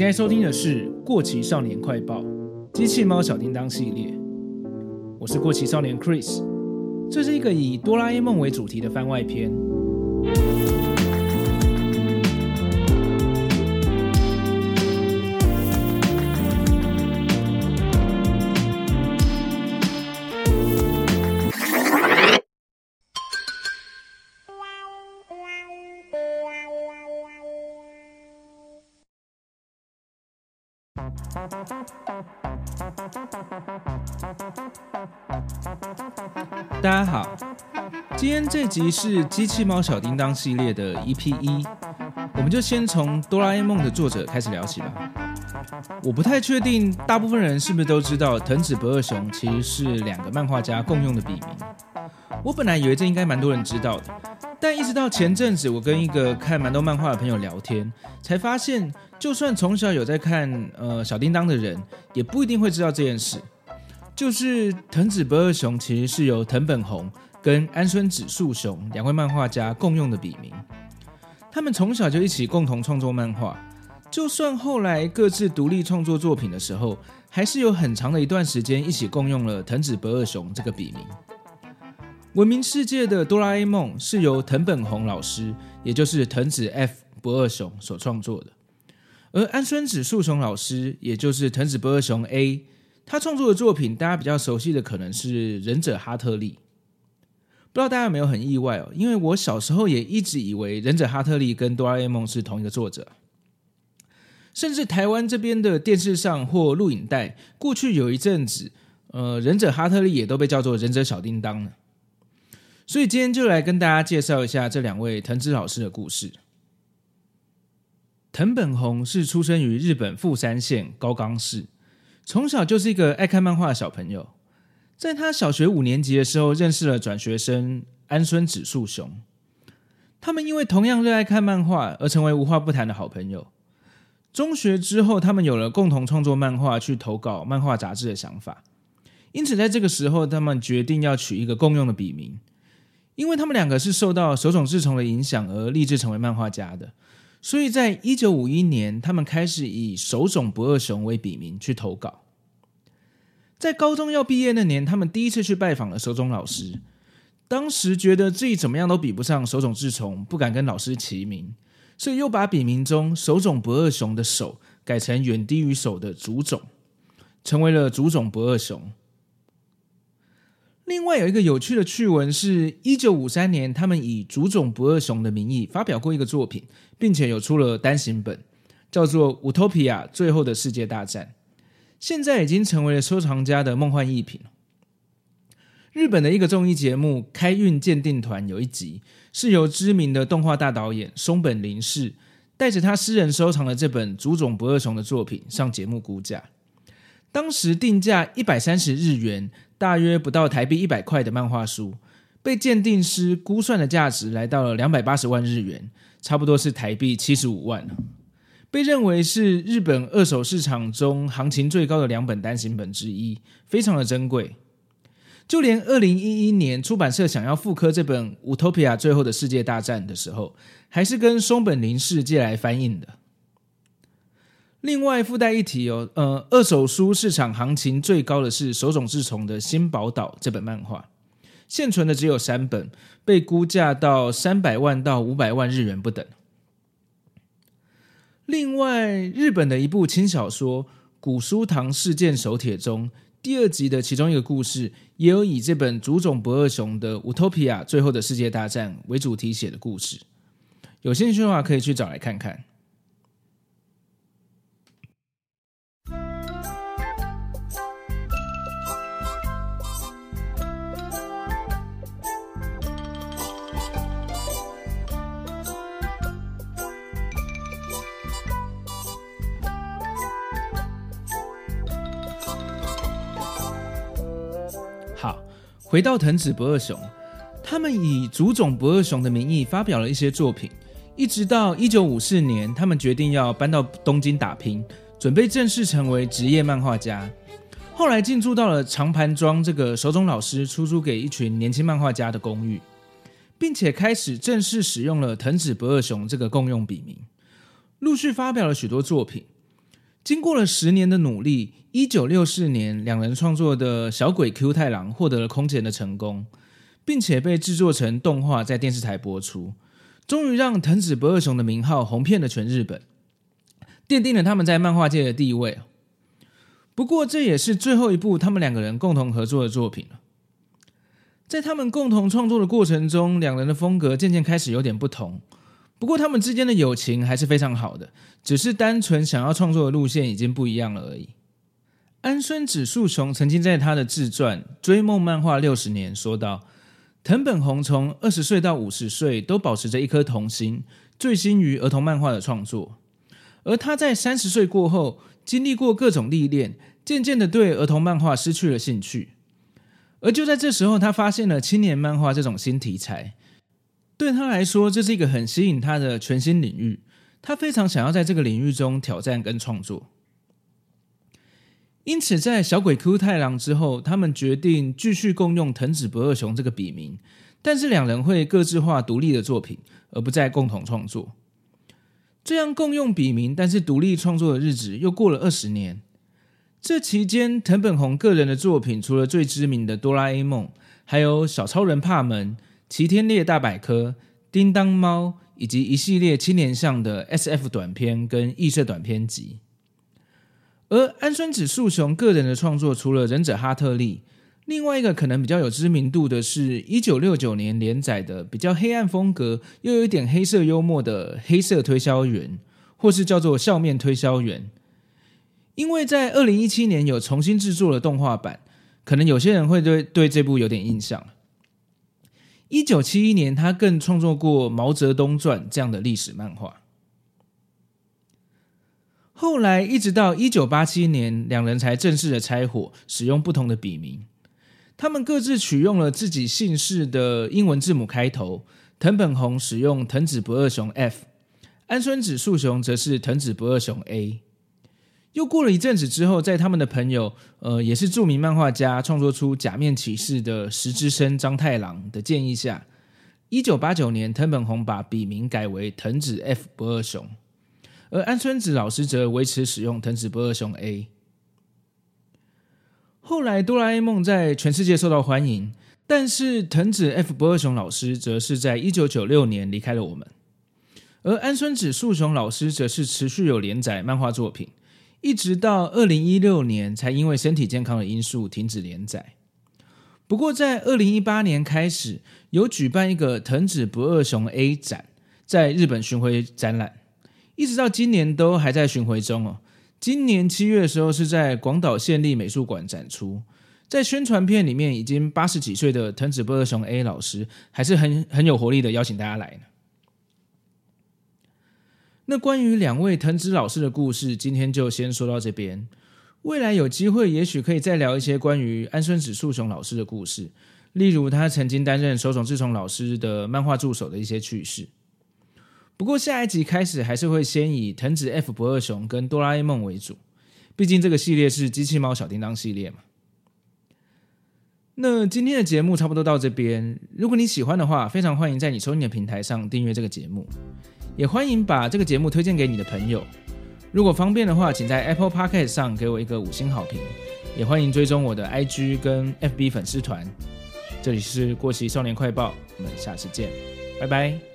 现在收听的是《过期少年快报》机器猫小叮当系列，我是过期少年 Chris，这是一个以哆啦 A 梦为主题的番外篇。大家好，今天这集是机器猫小叮当系列的 EP 一，我们就先从哆啦 A 梦的作者开始聊起吧。我不太确定大部分人是不是都知道藤子不二雄其实是两个漫画家共用的笔名。我本来以为这应该蛮多人知道的，但一直到前阵子我跟一个看蛮多漫画的朋友聊天，才发现。就算从小有在看呃小叮当的人，也不一定会知道这件事。就是藤子不二雄其实是由藤本弘跟安孙子素雄两位漫画家共用的笔名。他们从小就一起共同创作漫画，就算后来各自独立创作作品的时候，还是有很长的一段时间一起共用了藤子不二雄这个笔名。闻名世界的哆啦 A 梦是由藤本弘老师，也就是藤子 F 不二雄所创作的。而安孙子素雄老师，也就是藤子不二雄 A，他创作的作品，大家比较熟悉的可能是《忍者哈特利》。不知道大家有没有很意外哦？因为我小时候也一直以为《忍者哈特利》跟哆啦 A 梦是同一个作者，甚至台湾这边的电视上或录影带，过去有一阵子，呃，《忍者哈特利》也都被叫做《忍者小叮当》呢。所以今天就来跟大家介绍一下这两位藤子老师的故事。藤本弘是出生于日本富山县高冈市，从小就是一个爱看漫画的小朋友。在他小学五年级的时候，认识了转学生安孙子素雄。他们因为同样热爱看漫画，而成为无话不谈的好朋友。中学之后，他们有了共同创作漫画、去投稿漫画杂志的想法。因此，在这个时候，他们决定要取一个共用的笔名，因为他们两个是受到手冢治虫的影响而立志成为漫画家的。所以在一九五一年，他们开始以手冢不二雄为笔名去投稿。在高中要毕业那年，他们第一次去拜访了手冢老师。当时觉得自己怎么样都比不上手冢治虫，不敢跟老师齐名，所以又把笔名中手冢不二雄的手改成远低于手的竹冢，成为了竹冢不二雄。另外有一个有趣的趣闻是，一九五三年，他们以足冢不二雄的名义发表过一个作品，并且有出了单行本，叫做《Utopia 最后的世界大战》，现在已经成为了收藏家的梦幻逸品。日本的一个综艺节目《开运鉴定团》有一集是由知名的动画大导演松本零士带着他私人收藏的这本足冢不二雄的作品上节目估价，当时定价一百三十日元。大约不到台币一百块的漫画书，被鉴定师估算的价值来到了两百八十万日元，差不多是台币七十五万，被认为是日本二手市场中行情最高的两本单行本之一，非常的珍贵。就连二零一一年出版社想要复刻这本《Utopia 最后的世界大战》的时候，还是跟松本零世借来翻印的。另外附带一提哦，呃，二手书市场行情最高的是手冢治虫的《新宝岛》这本漫画，现存的只有三本，被估价到三百万到五百万日元不等。另外，日本的一部轻小说《古书堂事件手帖》中第二集的其中一个故事，也有以这本足冢不二雄的《Utopia 最后的世界大战》为主题写的故事。有兴趣的话，可以去找来看看。回到藤子不二雄，他们以竹冢不二雄的名义发表了一些作品，一直到一九五四年，他们决定要搬到东京打拼，准备正式成为职业漫画家。后来进驻到了长盘庄这个手冢老师出租给一群年轻漫画家的公寓，并且开始正式使用了藤子不二雄这个共用笔名，陆续发表了许多作品。经过了十年的努力，一九六四年，两人创作的小鬼 Q 太郎获得了空前的成功，并且被制作成动画在电视台播出，终于让藤子不二雄的名号红遍了全日本，奠定了他们在漫画界的地位。不过，这也是最后一部他们两个人共同合作的作品了。在他们共同创作的过程中，两人的风格渐渐开始有点不同。不过，他们之间的友情还是非常好的，只是单纯想要创作的路线已经不一样了而已。安孙子树雄曾经在他的自传《追梦漫画六十年》说道：“藤本弘从二十岁到五十岁都保持着一颗童心，醉心于儿童漫画的创作。而他在三十岁过后，经历过各种历练。”渐渐的对儿童漫画失去了兴趣，而就在这时候，他发现了青年漫画这种新题材，对他来说，这是一个很吸引他的全新领域，他非常想要在这个领域中挑战跟创作。因此，在小鬼 Q 太郎之后，他们决定继续共用藤子不二雄这个笔名，但是两人会各自画独立的作品，而不再共同创作。这样共用笔名，但是独立创作的日子又过了二十年。这期间，藤本弘个人的作品除了最知名的《哆啦 A 梦》，还有《小超人帕门》《齐天烈大百科》《叮当猫》，以及一系列青年向的 SF 短片跟异色短片集。而安孙子树雄个人的创作，除了《忍者哈特利》，另外一个可能比较有知名度的是一九六九年连载的比较黑暗风格又有一点黑色幽默的《黑色推销员》，或是叫做《笑面推销员》。因为在二零一七年有重新制作了动画版，可能有些人会对对这部有点印象。一九七一年，他更创作过《毛泽东传》这样的历史漫画。后来一直到一九八七年，两人才正式的拆伙，使用不同的笔名。他们各自取用了自己姓氏的英文字母开头。藤本弘使用藤子不二雄 F，安孙子树雄则是藤子不二雄 A。又过了一阵子之后，在他们的朋友，呃，也是著名漫画家，创作出《假面骑士》的石之森张太郎的建议下，一九八九年，藤本弘把笔名改为藤子 F 不二雄，而安孙子老师则维持使用藤子不二雄 A。后来，哆啦 A 梦在全世界受到欢迎，但是藤子 F 不二雄老师则是在一九九六年离开了我们，而安孙子树雄老师则是持续有连载漫画作品。一直到二零一六年，才因为身体健康的因素停止连载。不过，在二零一八年开始，有举办一个藤子不二雄 A 展，在日本巡回展览，一直到今年都还在巡回中哦。今年七月的时候，是在广岛县立美术馆展出。在宣传片里面，已经八十几岁的藤子不二雄 A 老师，还是很很有活力的邀请大家来呢。那关于两位藤子老师的故事，今天就先说到这边。未来有机会，也许可以再聊一些关于安孙子素雄老师的故事，例如他曾经担任手冢治虫老师的漫画助手的一些趣事。不过下一集开始，还是会先以藤子 F 不二雄跟哆啦 A 梦为主，毕竟这个系列是机器猫小叮当系列嘛。那今天的节目差不多到这边，如果你喜欢的话，非常欢迎在你收听的平台上订阅这个节目。也欢迎把这个节目推荐给你的朋友，如果方便的话，请在 Apple p o c a e t 上给我一个五星好评。也欢迎追踪我的 IG 跟 FB 粉丝团。这里是过期少年快报，我们下次见，拜拜。